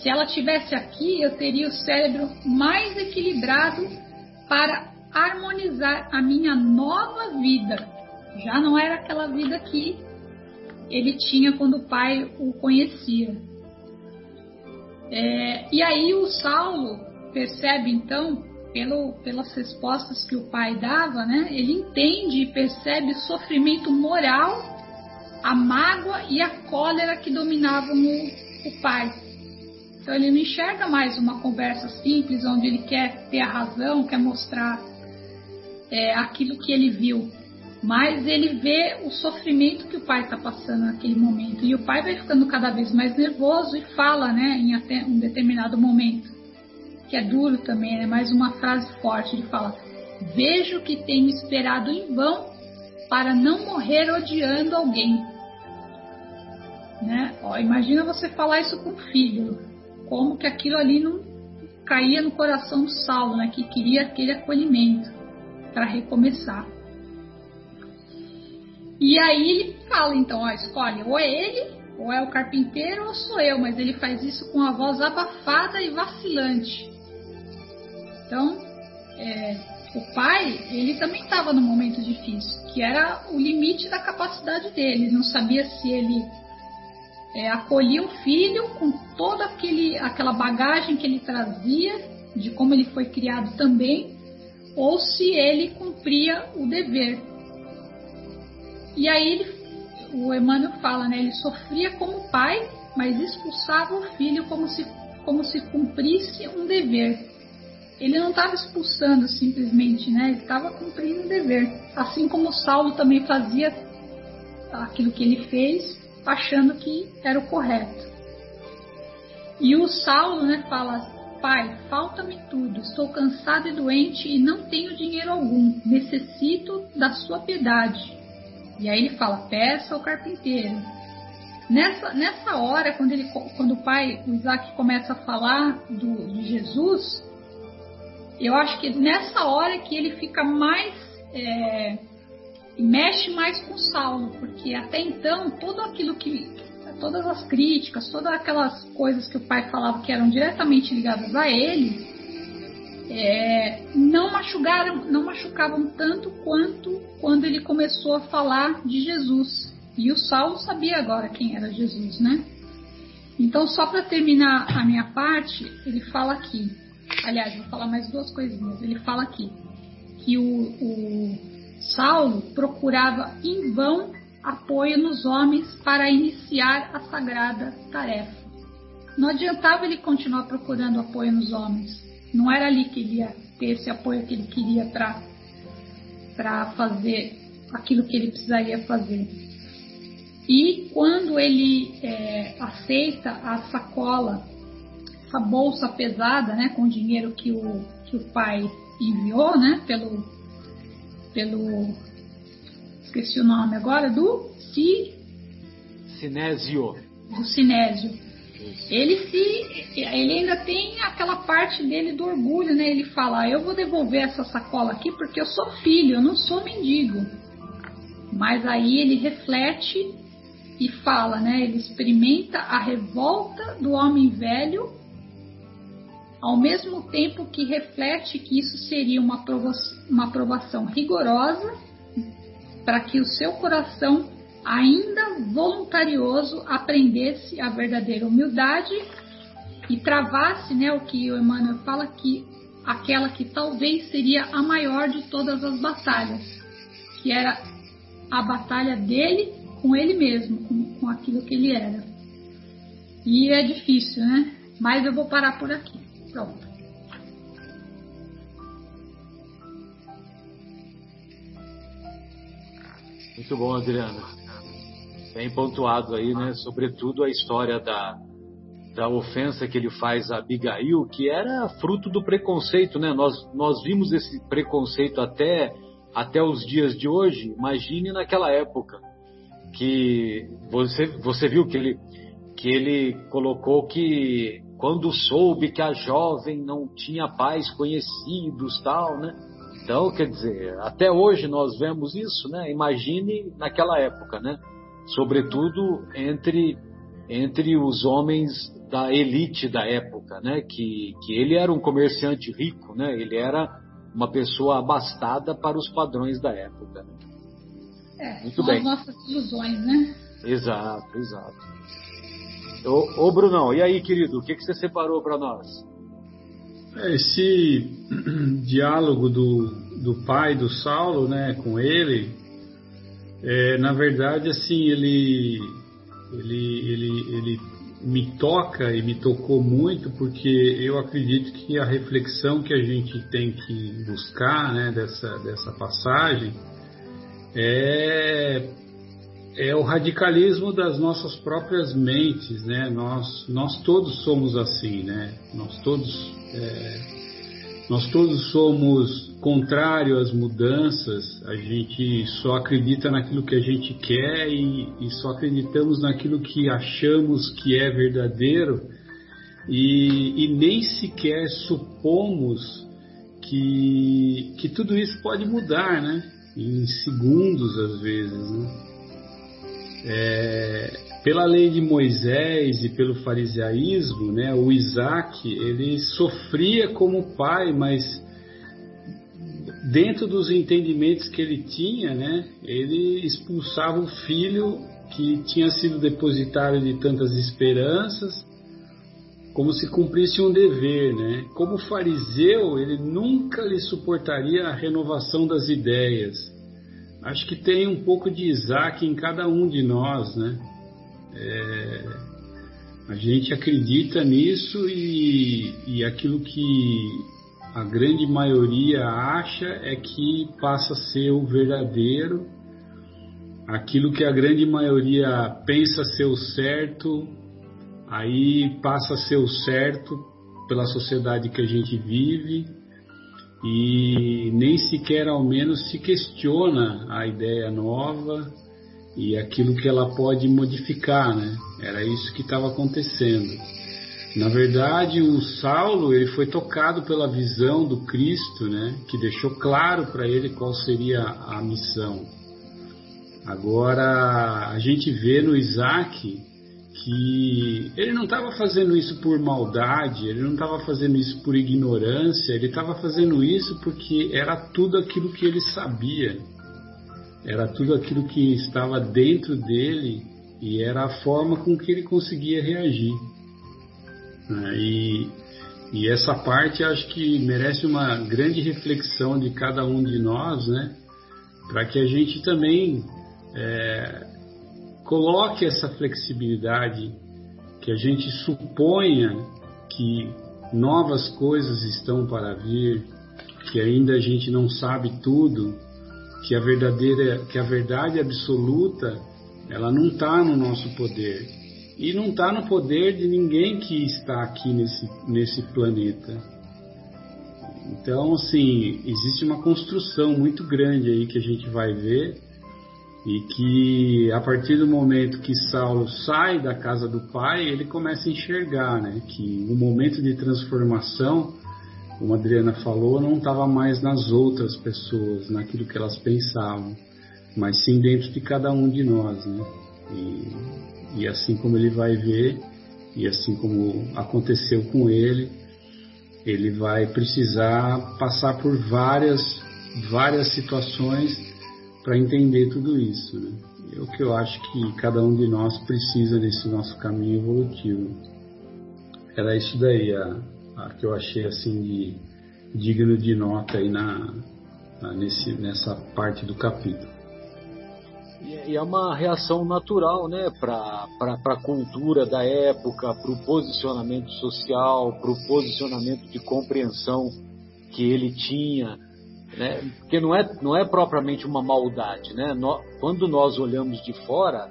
Se ela tivesse aqui, eu teria o cérebro mais equilibrado para harmonizar a minha nova vida. Já não era aquela vida que ele tinha quando o pai o conhecia. É, e aí o Saulo percebe então, pelo, pelas respostas que o pai dava, né, ele entende e percebe o sofrimento moral, a mágoa e a cólera que dominavam o, o pai. Então ele não enxerga mais uma conversa simples onde ele quer ter a razão, quer mostrar é, aquilo que ele viu, mas ele vê o sofrimento que o pai está passando naquele momento e o pai vai ficando cada vez mais nervoso e fala, né, em até um determinado momento que é duro também, é mais uma frase forte. Ele fala: Vejo que tenho esperado em vão para não morrer odiando alguém. Né? Ó, imagina você falar isso com o filho, como que aquilo ali não caía no coração do Saulo, né? que queria aquele acolhimento para recomeçar. E aí ele fala então, ó, escolhe, ou é ele, ou é o carpinteiro, ou sou eu, mas ele faz isso com a voz abafada e vacilante. Então, é, o pai, ele também estava num momento difícil, que era o limite da capacidade dele. Não sabia se ele é, acolhia o filho com toda aquele, aquela bagagem que ele trazia, de como ele foi criado também, ou se ele cumpria o dever. E aí ele, o Emmanuel fala, né, ele sofria como pai, mas expulsava o filho como se, como se cumprisse um dever ele não estava expulsando simplesmente, né? Ele estava cumprindo o dever. Assim como Saulo também fazia aquilo que ele fez, achando que era o correto. E o Saulo, né, fala: Pai, falta-me tudo, estou cansado e doente e não tenho dinheiro algum, necessito da sua piedade. E aí ele fala: Peça ao carpinteiro. Nessa, nessa hora, quando, ele, quando o pai, o Isaac, começa a falar do, de Jesus, eu acho que nessa hora que ele fica mais. É, mexe mais com Saulo, porque até então tudo aquilo que. Todas as críticas, todas aquelas coisas que o pai falava que eram diretamente ligadas a ele, é, não machucaram, não machucavam tanto quanto quando ele começou a falar de Jesus. E o Saulo sabia agora quem era Jesus, né? Então, só para terminar a minha parte, ele fala aqui: Aliás, vou falar mais duas coisinhas. Ele fala aqui que o, o Saulo procurava em vão apoio nos homens para iniciar a sagrada tarefa. Não adiantava ele continuar procurando apoio nos homens. Não era ali que ele ia ter esse apoio que ele queria para fazer aquilo que ele precisaria fazer. E quando ele é, aceita a sacola essa bolsa pesada, né, com o dinheiro que o, que o pai enviou, né, pelo, pelo, esqueci o nome agora, do si, Sinésio. Do Sinésio. Ele se, ele ainda tem aquela parte dele do orgulho, né? Ele fala: ah, "Eu vou devolver essa sacola aqui porque eu sou filho, eu não sou mendigo". Mas aí ele reflete e fala, né? Ele experimenta a revolta do homem velho ao mesmo tempo que reflete que isso seria uma aprovação, uma aprovação rigorosa para que o seu coração, ainda voluntarioso, aprendesse a verdadeira humildade e travasse né, o que o Emmanuel fala que aquela que talvez seria a maior de todas as batalhas, que era a batalha dele com ele mesmo, com, com aquilo que ele era. E é difícil, né? Mas eu vou parar por aqui. Pronto. Muito bom, Adriana. Bem pontuado aí, né? Sobretudo a história da, da ofensa que ele faz a Abigail, que era fruto do preconceito, né? Nós, nós vimos esse preconceito até, até os dias de hoje. Imagine naquela época que você, você viu que ele, que ele colocou que quando soube que a jovem não tinha pais conhecidos, tal, né? Então, quer dizer, até hoje nós vemos isso, né? Imagine naquela época, né? Sobretudo entre entre os homens da elite da época, né? Que, que ele era um comerciante rico, né? Ele era uma pessoa abastada para os padrões da época. Né? É, Muito são bem. as nossas ilusões, né? Exato, exato. Ô, ô Brunão, e aí, querido, o que, que você separou para nós? É, esse *clears throat* diálogo do, do pai do Saulo, né, com ele, é, na verdade, assim, ele, ele, ele, ele me toca e me tocou muito porque eu acredito que a reflexão que a gente tem que buscar né, dessa, dessa passagem é, é o radicalismo das nossas próprias mentes, né? Nós, nós todos somos assim, né? Nós todos, é, nós todos somos contrário às mudanças, a gente só acredita naquilo que a gente quer e, e só acreditamos naquilo que achamos que é verdadeiro e, e nem sequer supomos que, que tudo isso pode mudar, né? Em segundos às vezes, né? É, pela lei de Moisés e pelo fariseísmo, né, o Isaac ele sofria como pai, mas dentro dos entendimentos que ele tinha, né, ele expulsava o filho que tinha sido depositário de tantas esperanças, como se cumprisse um dever, né? Como fariseu, ele nunca lhe suportaria a renovação das ideias. Acho que tem um pouco de Isaac em cada um de nós, né? É, a gente acredita nisso e, e aquilo que a grande maioria acha é que passa a ser o verdadeiro, aquilo que a grande maioria pensa ser o certo, aí passa a ser o certo pela sociedade que a gente vive e nem sequer ao menos se questiona a ideia nova e aquilo que ela pode modificar, né? Era isso que estava acontecendo. Na verdade, o Saulo ele foi tocado pela visão do Cristo, né, que deixou claro para ele qual seria a missão. Agora, a gente vê no Isaac que ele não estava fazendo isso por maldade, ele não estava fazendo isso por ignorância, ele estava fazendo isso porque era tudo aquilo que ele sabia, era tudo aquilo que estava dentro dele e era a forma com que ele conseguia reagir. Né? E, e essa parte acho que merece uma grande reflexão de cada um de nós, né? Para que a gente também é, coloque essa flexibilidade, que a gente suponha que novas coisas estão para vir, que ainda a gente não sabe tudo, que a verdadeira, que a verdade absoluta, ela não está no nosso poder e não está no poder de ninguém que está aqui nesse, nesse planeta. Então, assim, existe uma construção muito grande aí que a gente vai ver e que a partir do momento que Saulo sai da casa do pai, ele começa a enxergar, né, que o momento de transformação, como a Adriana falou, não estava mais nas outras pessoas, naquilo que elas pensavam, mas sim dentro de cada um de nós, né? E e assim como ele vai ver, e assim como aconteceu com ele, ele vai precisar passar por várias, várias situações para entender tudo isso. Né? É o que eu acho que cada um de nós precisa nesse nosso caminho evolutivo. Era isso daí a, a que eu achei assim de, digno de nota aí na, na nesse, nessa parte do capítulo. E é uma reação natural né, para a cultura da época, para o posicionamento social, para o posicionamento de compreensão que ele tinha. Né? Porque não é, não é propriamente uma maldade. Né? quando nós olhamos de fora,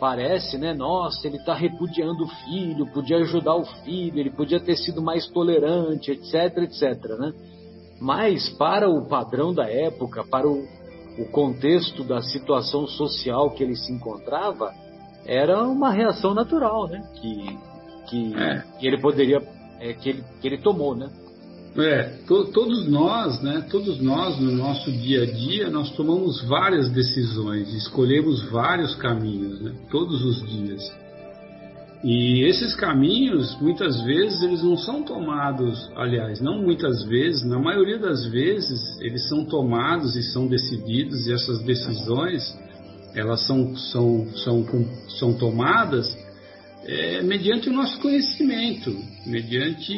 parece, né? Nossa, ele está repudiando o filho, podia ajudar o filho, ele podia ter sido mais tolerante, etc, etc, né? Mas para o padrão da época, para o, o contexto da situação social que ele se encontrava, era uma reação natural, né? Que, que, é. que ele poderia, é, que, ele, que ele tomou, né? É, to, todos nós, né? Todos nós no nosso dia a dia, nós tomamos várias decisões, escolhemos vários caminhos, né? Todos os dias. E esses caminhos, muitas vezes, eles não são tomados, aliás, não muitas vezes, na maioria das vezes, eles são tomados e são decididos, e essas decisões, elas são, são, são, são tomadas é, mediante o nosso conhecimento, mediante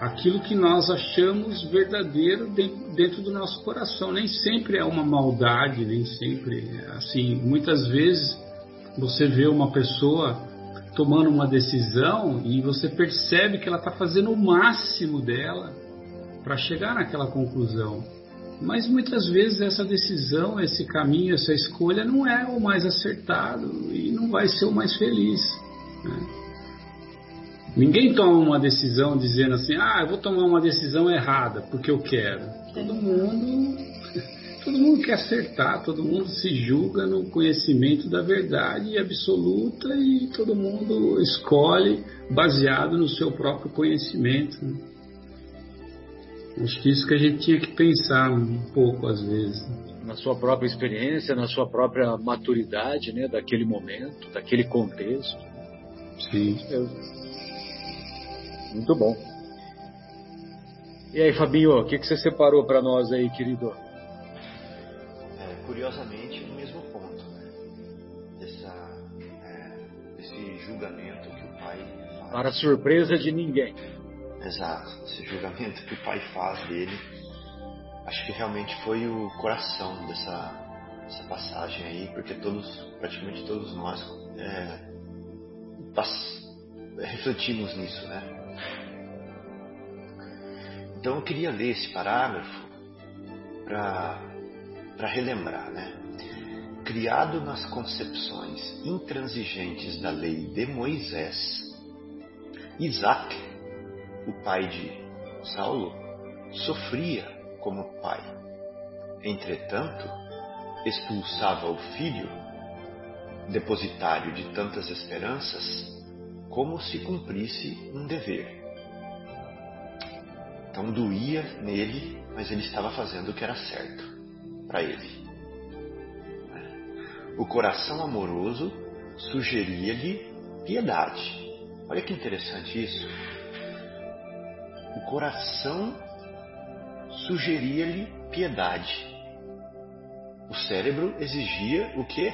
aquilo que nós achamos verdadeiro dentro, do nosso coração. Nem sempre é uma maldade, nem sempre é assim. Muitas vezes você vê uma pessoa tomando uma decisão e você percebe que ela está fazendo o máximo dela para chegar naquela conclusão. Mas muitas vezes essa decisão, esse caminho, essa escolha não é o mais acertado e não vai ser o mais feliz. Né? Ninguém toma uma decisão dizendo assim, ah, eu vou tomar uma decisão errada porque eu quero. Todo mundo, *laughs* todo mundo quer acertar, todo mundo se julga no conhecimento da verdade absoluta e todo mundo escolhe baseado no seu próprio conhecimento. Né? Acho que isso que a gente tinha que pensar um pouco às vezes. Na sua própria experiência, na sua própria maturidade, né, daquele momento, daquele contexto. Sim. Eu... Muito bom. E aí, Fabinho, o que, que você separou para nós aí, querido? É, curiosamente, no mesmo ponto, né? Dessa, é, desse julgamento que o pai faz. Para surpresa de ninguém. Exato. Esse julgamento que o pai faz dele, acho que realmente foi o coração dessa, dessa passagem aí, porque todos, praticamente todos nós, é, refletimos nisso, né? Então eu queria ler esse parágrafo para relembrar, né? Criado nas concepções intransigentes da lei de Moisés, Isaac, o pai de Saulo, sofria como pai. Entretanto, expulsava o filho depositário de tantas esperanças, como se cumprisse um dever. Então doía nele, mas ele estava fazendo o que era certo para ele. O coração amoroso sugeria-lhe piedade. Olha que interessante isso. O coração sugeria-lhe piedade. O cérebro exigia o que?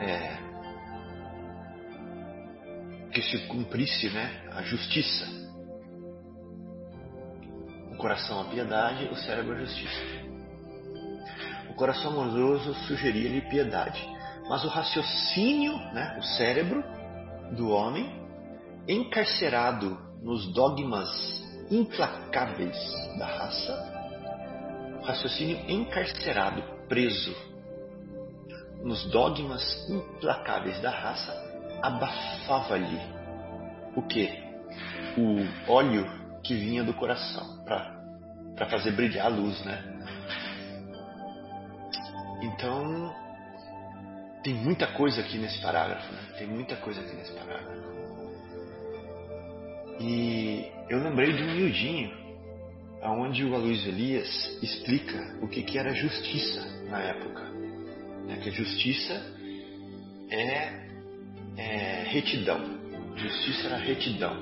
É, que se cumprisse né, a justiça. O coração a piedade, o cérebro a justiça. O coração amoroso sugeria-lhe piedade, mas o raciocínio, né, o cérebro do homem, encarcerado nos dogmas implacáveis da raça, o raciocínio encarcerado, preso nos dogmas implacáveis da raça, abafava-lhe o que? O óleo que vinha do coração para fazer brilhar a luz, né? Então, tem muita coisa aqui nesse parágrafo, né? Tem muita coisa aqui nesse parágrafo. E eu lembrei de um miudinho, onde o Aloysio Elias explica o que, que era justiça na época né, que a justiça é, é retidão. Justiça era retidão,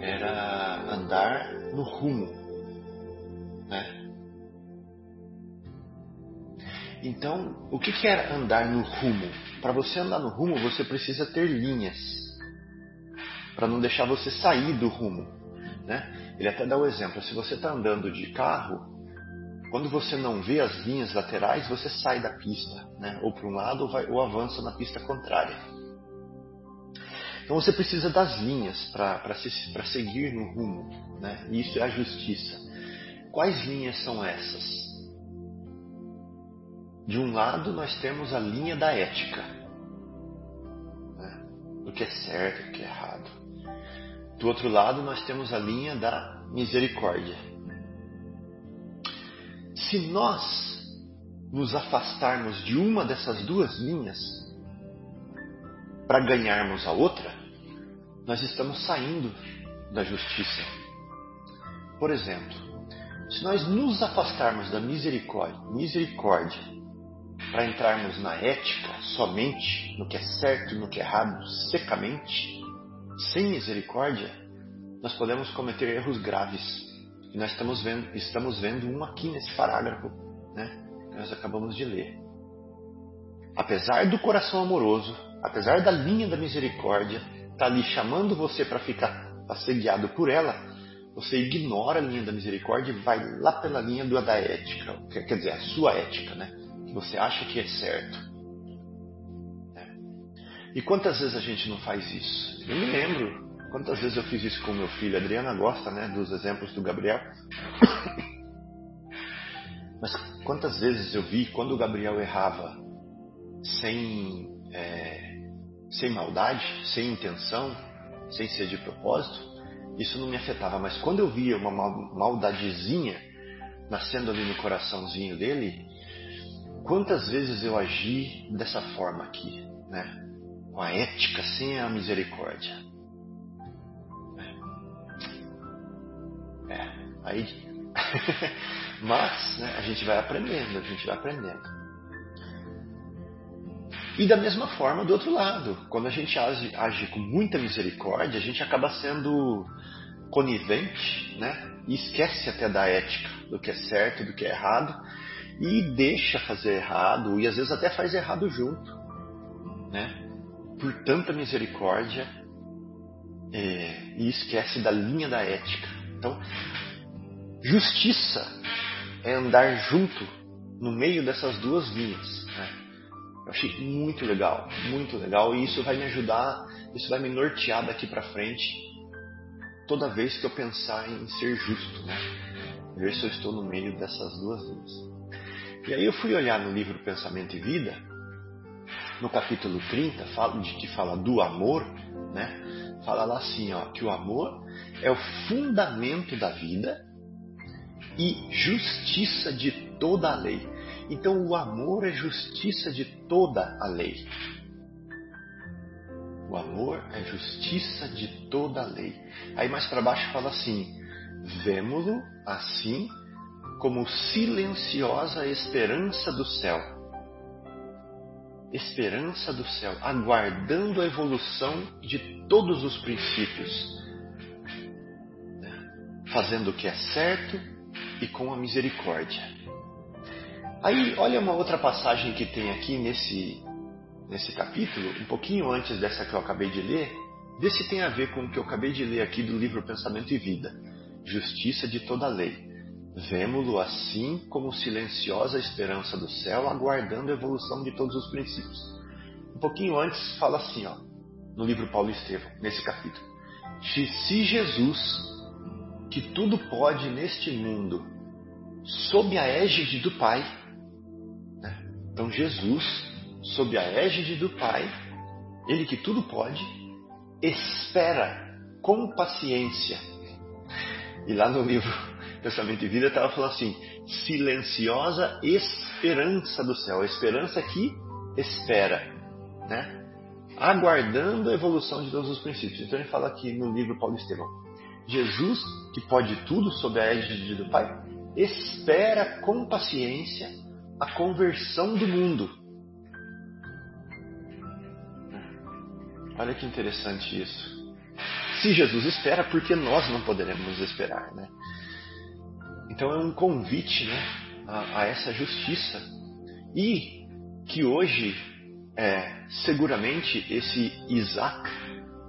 era andar no rumo. Né? Então, o que, é andar no rumo? Para você andar no rumo, você precisa ter linhas para não deixar você sair do rumo. Né? Ele até dá o exemplo: se você está andando de carro, quando você não vê as linhas laterais, você sai da pista, né? ou para um lado ou, vai, ou avança na pista contrária. Então você precisa das linhas para se, seguir no rumo. Né? E isso é a justiça. Quais linhas são essas? De um lado, nós temos a linha da ética, né? do que é certo, do que é errado. Do outro lado, nós temos a linha da misericórdia. Se nós nos afastarmos de uma dessas duas linhas para ganharmos a outra, nós estamos saindo da justiça. Por exemplo, se nós nos afastarmos da misericórdia, misericórdia para entrarmos na ética somente, no que é certo e no que é errado, secamente, sem misericórdia, nós podemos cometer erros graves. Nós estamos vendo, estamos vendo um aqui nesse parágrafo, né, que nós acabamos de ler. Apesar do coração amoroso, apesar da linha da misericórdia, está ali chamando você para ficar assediado por ela, você ignora a linha da misericórdia e vai lá pela linha do, da ética, quer dizer, a sua ética, né? Que você acha que é certo. É. E quantas vezes a gente não faz isso? Eu me lembro quantas vezes eu fiz isso com meu filho. A Adriana gosta, né, dos exemplos do Gabriel. *coughs* Mas quantas vezes eu vi quando o Gabriel errava sem é, sem maldade, sem intenção, sem ser de propósito, isso não me afetava. Mas quando eu via uma maldadezinha nascendo ali no coraçãozinho dele, quantas vezes eu agi dessa forma aqui, né? Com a ética sem a misericórdia. Aí. *laughs* Mas né, a gente vai aprendendo, a gente vai aprendendo. E da mesma forma, do outro lado, quando a gente age, age com muita misericórdia, a gente acaba sendo conivente, né? E esquece até da ética, do que é certo, do que é errado, e deixa fazer errado, e às vezes até faz errado junto, né? Por tanta misericórdia, é, e esquece da linha da ética. Então, justiça é andar junto no meio dessas duas linhas. Né? Eu achei muito legal, muito legal e isso vai me ajudar, isso vai me nortear daqui para frente toda vez que eu pensar em ser justo, né? Ver se eu estou no meio dessas duas linhas. E aí eu fui olhar no livro Pensamento e Vida, no capítulo 30, fala, de que fala do amor, né? Fala lá assim, ó, que o amor é o fundamento da vida e justiça de toda a lei. Então o amor é justiça de toda a lei. O amor é justiça de toda a lei. Aí mais para baixo fala assim: vemo-lo assim como silenciosa esperança do céu. Esperança do céu, aguardando a evolução de todos os princípios, né? fazendo o que é certo e com a misericórdia. Aí, olha uma outra passagem que tem aqui nesse, nesse capítulo, um pouquinho antes dessa que eu acabei de ler, vê se tem a ver com o que eu acabei de ler aqui do livro Pensamento e Vida. Justiça de toda lei. Vemo-lo assim como silenciosa esperança do céu, aguardando a evolução de todos os princípios. Um pouquinho antes fala assim, ó, no livro Paulo Estevão, nesse capítulo. Se Jesus, que tudo pode neste mundo, sob a égide do Pai, então Jesus, sob a égide do Pai, ele que tudo pode, espera com paciência. E lá no livro *laughs* Pensamento e Vida estava falando assim: silenciosa esperança do céu, a esperança que espera, né? aguardando a evolução de todos os princípios. Então ele fala aqui no livro Paulo Estevão: Jesus, que pode tudo sob a égide do Pai, espera com paciência a conversão do mundo. Olha que interessante isso. Se Jesus espera, por que nós não poderemos esperar, né? Então é um convite, né, a, a essa justiça e que hoje, é, seguramente esse Isaac,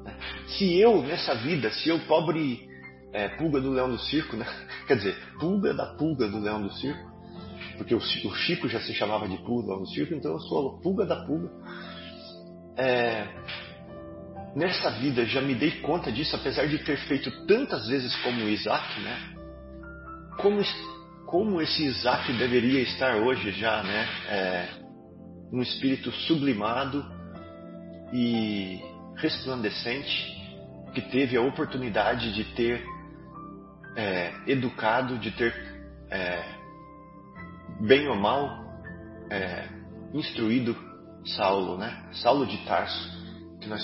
né, se eu nessa vida, se eu pobre é, pulga do leão do circo, né? *laughs* Quer dizer, pulga da pulga do leão do circo, porque o, o Chico já se chamava de pulga do leão do circo, então eu sou a pulga da pulga. É, nessa vida já me dei conta disso, apesar de ter feito tantas vezes como o Isaac, né? Como, como esse Isaac deveria estar hoje já, né? É, um espírito sublimado e resplandecente que teve a oportunidade de ter é, educado, de ter, é, bem ou mal, é, instruído Saulo, né? Saulo de Tarso, que nós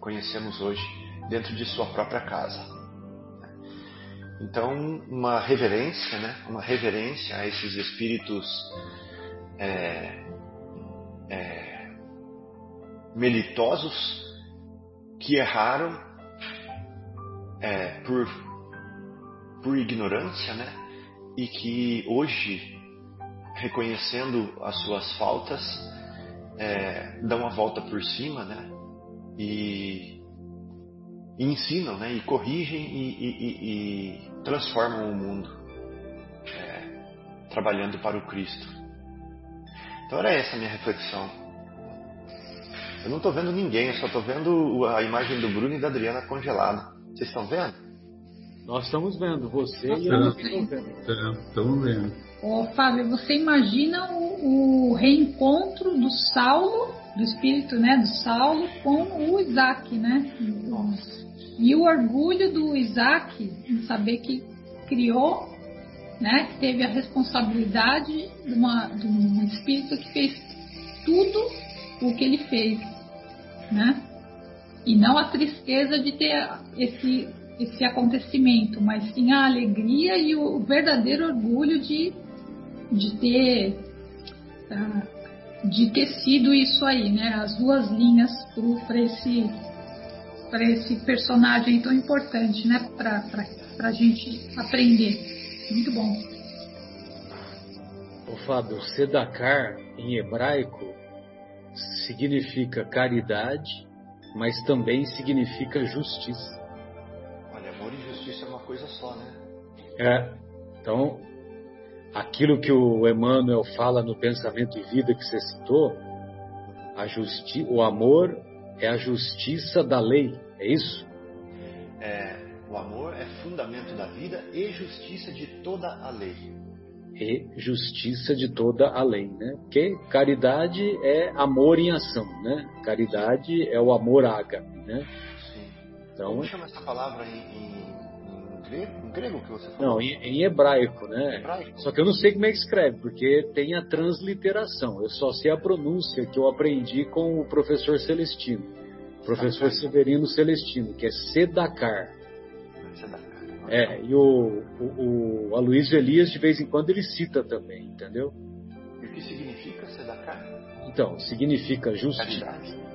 conhecemos hoje dentro de sua própria casa. Então, uma reverência, né? Uma reverência a esses espíritos é, é, melitosos que erraram é, por, por ignorância, né? E que hoje, reconhecendo as suas faltas, é, dão a volta por cima, né? E, e ensinam, né? E corrigem e, e, e transformam o mundo, é, trabalhando para o Cristo. Então era essa a minha reflexão. Eu não estou vendo ninguém, eu só estou vendo a imagem do Bruno e da Adriana congelada. Vocês estão vendo? Nós estamos vendo, você e eu estamos vendo. Estamos vendo. Ô, Fábio, você imagina o, o, reencontro do Saulo, do espírito né, do Saulo, com o Isaac, né? Nossa. E o orgulho do Isaac em saber que criou, né, que teve a responsabilidade de, uma, de um espírito que fez tudo o que ele fez, né? E não a tristeza de ter esse, esse acontecimento, mas sim a alegria e o verdadeiro orgulho de, de ter uh, de ter sido isso aí, né? As duas linhas para esse para esse personagem tão importante, né? Para a gente aprender. Muito bom. O Fábio, Sedakar em hebraico significa caridade mas também significa justiça. Justiça é uma coisa só, né? É. Então, aquilo que o Emmanuel fala no Pensamento e Vida que você citou, o amor é a justiça da lei, é isso? É, o amor é fundamento da vida e justiça de toda a lei e justiça de toda a lei, né? Porque caridade é amor em ação, né? Caridade é o amor ágape, né? Sim. Então, Como chama essa palavra em, em, grego, em grego, que você falou? Não, em, em hebraico, né? Hebraico. Só que eu não sei como é que escreve, porque tem a transliteração. Eu só sei a pronúncia que eu aprendi com o professor Celestino, professor Severino Celestino, que é Sedacar. É, e o, o, o Aloysio Elias, de vez em quando, ele cita também, entendeu? E o que significa Sedacar? Então, significa justiça. Caridade.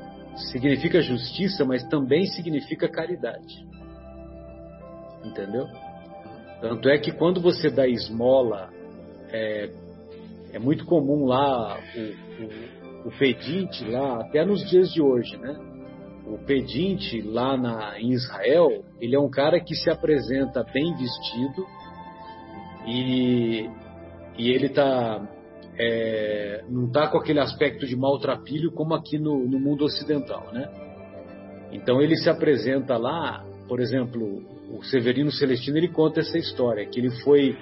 Significa justiça, mas também significa caridade. Entendeu? Tanto é que quando você dá esmola, é, é muito comum lá o, o, o pedinte lá, até nos dias de hoje, né? o pedinte lá na, em Israel, ele é um cara que se apresenta bem vestido e, e ele tá, é, não está com aquele aspecto de maltrapilho como aqui no, no mundo ocidental, né? Então ele se apresenta lá, por exemplo, o Severino Celestino ele conta essa história que ele foi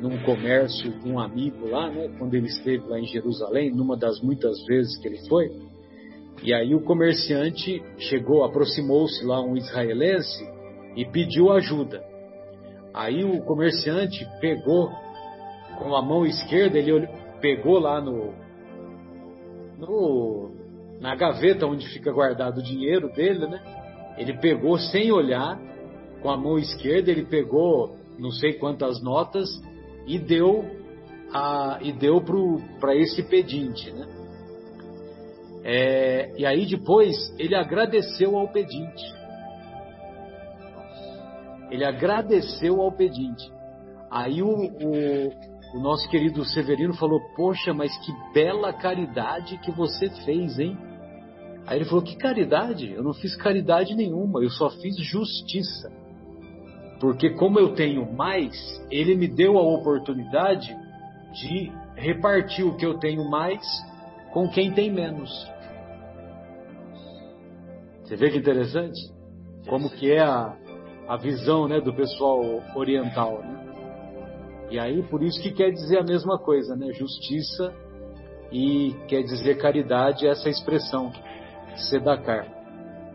num comércio com um amigo lá, né? Quando ele esteve lá em Jerusalém, numa das muitas vezes que ele foi e aí o comerciante chegou, aproximou-se lá um israelense e pediu ajuda. Aí o comerciante pegou com a mão esquerda, ele pegou lá no, no na gaveta onde fica guardado o dinheiro dele, né? Ele pegou sem olhar, com a mão esquerda, ele pegou não sei quantas notas e deu a, e deu para esse pedinte, né? É, e aí depois ele agradeceu ao pedinte. Ele agradeceu ao pedinte. Aí o, o, o, nosso querido Severino falou: Poxa, mas que bela caridade que você fez, hein? Aí ele falou: Que caridade? Eu não fiz caridade nenhuma, eu só fiz justiça. Porque como eu tenho mais, ele me deu a oportunidade de repartir o que eu tenho mais com quem tem menos. Você vê que interessante? Como que é a, a visão né, do pessoal oriental. Né? E aí, por isso que quer dizer a mesma coisa, né? Justiça e quer dizer caridade, essa expressão, sedacar.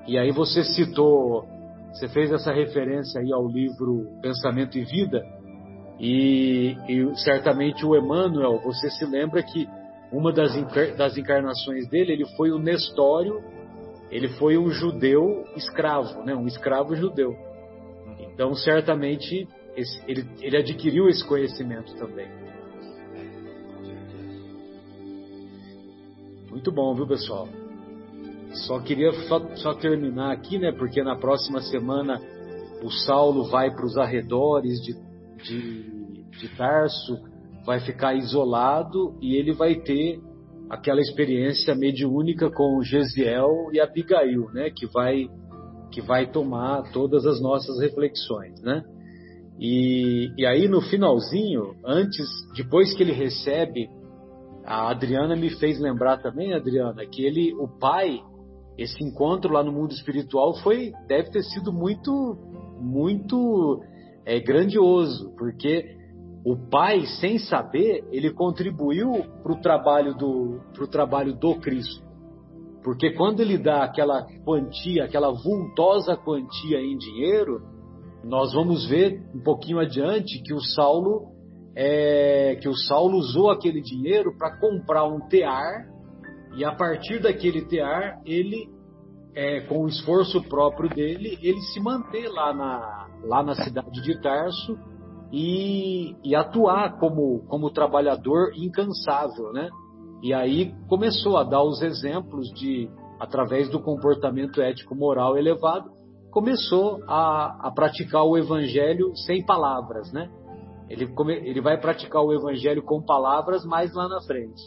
E aí você citou, você fez essa referência aí ao livro Pensamento e Vida, e, e certamente o Emmanuel, você se lembra que uma das, das encarnações dele, ele foi o Nestório, ele foi um judeu escravo, né? um escravo judeu. Então, certamente, esse, ele, ele adquiriu esse conhecimento também. Muito bom, viu, pessoal? Só queria só, só terminar aqui, né? Porque na próxima semana o Saulo vai para os arredores de, de, de Tarso, vai ficar isolado e ele vai ter aquela experiência mediúnica com Gesiel e Abigail, né? Que vai que vai tomar todas as nossas reflexões, né? E, e aí no finalzinho, antes, depois que ele recebe, a Adriana me fez lembrar também, Adriana, que ele, o pai, esse encontro lá no mundo espiritual foi, deve ter sido muito, muito é, grandioso, porque o pai, sem saber, ele contribuiu para o trabalho do, pro trabalho do Cristo. Porque quando ele dá aquela quantia, aquela vultosa quantia em dinheiro, nós vamos ver um pouquinho adiante que o Saulo é, que o Saulo usou aquele dinheiro para comprar um tear e a partir daquele tear ele é, com o esforço próprio dele ele se manter lá na lá na cidade de Tarso e, e atuar como como trabalhador incansável, né? E aí começou a dar os exemplos de através do comportamento ético moral elevado começou a, a praticar o evangelho sem palavras, né? Ele, come, ele vai praticar o evangelho com palavras mais lá na frente.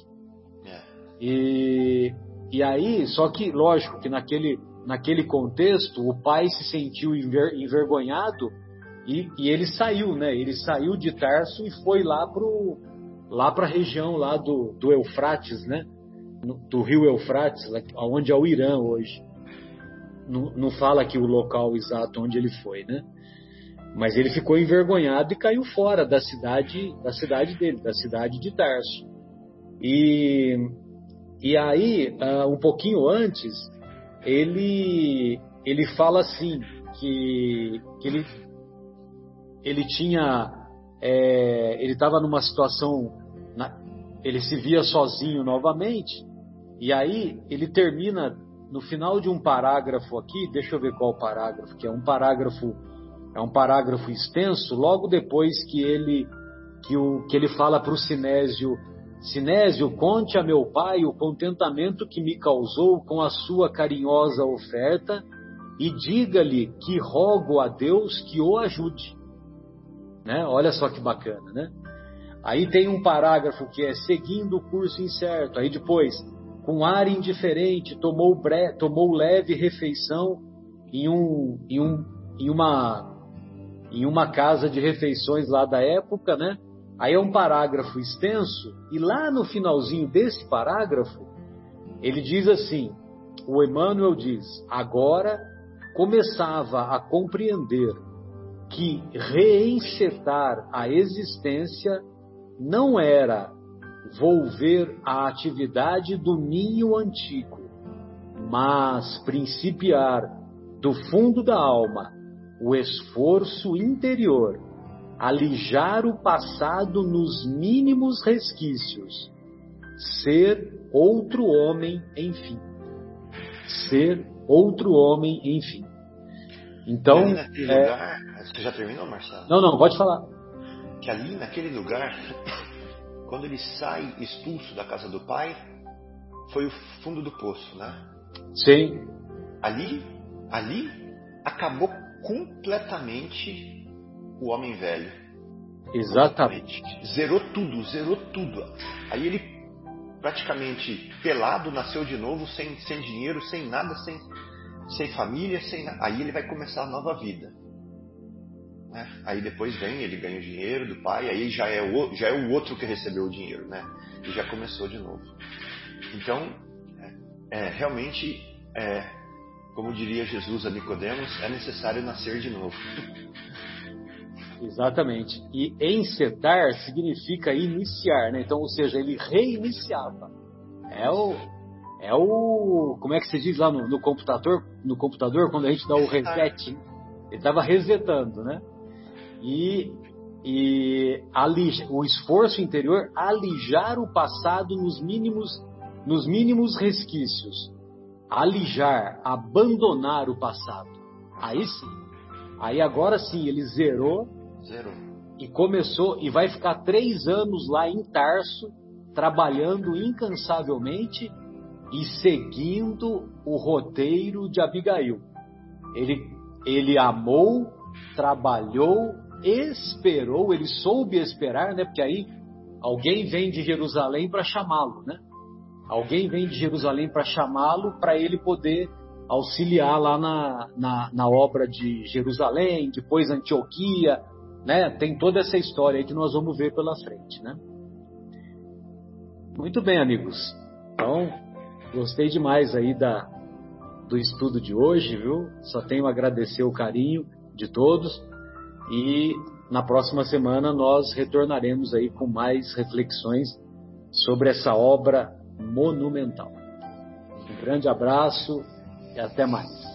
E, e aí, só que, lógico, que naquele, naquele contexto, o pai se sentiu enver, envergonhado e, e, ele saiu, né? Ele saiu de Tarso e foi lá pro lá para a região lá do, do Eufrates, né? do rio Eufrates, onde é o Irã hoje não, não fala aqui o local exato onde ele foi, né? Mas ele ficou envergonhado e caiu fora da cidade, da cidade dele, da cidade de Tarso. E, e aí, uh, um pouquinho antes, ele, ele fala assim, que, que ele, ele tinha, é, ele estava numa situação, na, ele se via sozinho novamente, e aí ele termina no final de um parágrafo aqui, deixa eu ver qual parágrafo, que é um parágrafo é um parágrafo extenso, logo depois que ele que, o, que ele fala para o Sinésio, Sinésio, conte a meu pai o contentamento que me causou com a sua carinhosa oferta e diga-lhe que rogo a Deus que o ajude. Né? Olha só que bacana, né? Aí tem um parágrafo que é seguindo o curso incerto. Aí depois, com ar indiferente, tomou, bre... tomou leve refeição em, um, em, um, em, uma, em uma casa de refeições lá da época, né? Aí é um parágrafo extenso, e lá no finalzinho desse parágrafo, ele diz assim: o Emmanuel diz, agora começava a compreender que reencetar a existência não era volver à atividade do ninho antigo, mas principiar do fundo da alma o esforço interior, alijar o passado nos mínimos resquícios, ser outro homem, enfim. Ser outro homem, enfim. Então. Ali naquele é... lugar. Você já terminou, Marcelo? Não, não, pode falar. Que ali naquele lugar quando ele sai expulso da casa do pai, foi o fundo do poço, né? Sim. Ali, ali acabou completamente o homem velho. Exatamente. Zerou tudo, zerou tudo. Aí ele praticamente pelado nasceu de novo, sem, sem dinheiro, sem nada, sem, sem família, sem Aí ele vai começar a nova vida. né? Aí depois vem, ele ganha o dinheiro do pai, aí já é o, já é o outro que recebeu o dinheiro, né? E já começou de novo. Então, é, realmente, é, como diria Jesus a Nicodemos, é necessário nascer de novo. *laughs* Exatamente. E encetar significa iniciar, né? Então, ou seja, ele reiniciava. É o, é o, como é que se diz lá no, no computador, no computador quando a gente dá o reset, ele estava resetando, né? E, e alija, o esforço interior alijar o passado nos mínimos, nos mínimos resquícios, alijar, abandonar o passado. Aí sim. Aí agora sim ele zerou E começou, e vai ficar três anos lá em Tarso, trabalhando incansavelmente e seguindo o roteiro de Abigail. Ele, ele amou, trabalhou, esperou, ele soube esperar, né? Porque aí alguém vem de Jerusalém para chamá-lo, né? Alguém vem de Jerusalém para chamá-lo para ele poder auxiliar lá na, na, na obra de Jerusalém, depois Antioquia, né? Tem toda essa história que nós vamos ver pela frente, né? Muito bem, amigos. Então, gostei demais aí da, do estudo de hoje, viu? Só tenho a agradecer o carinho de todos e na próxima semana nós retornaremos aí com mais reflexões sobre essa obra monumental. Um grande abraço e até mais.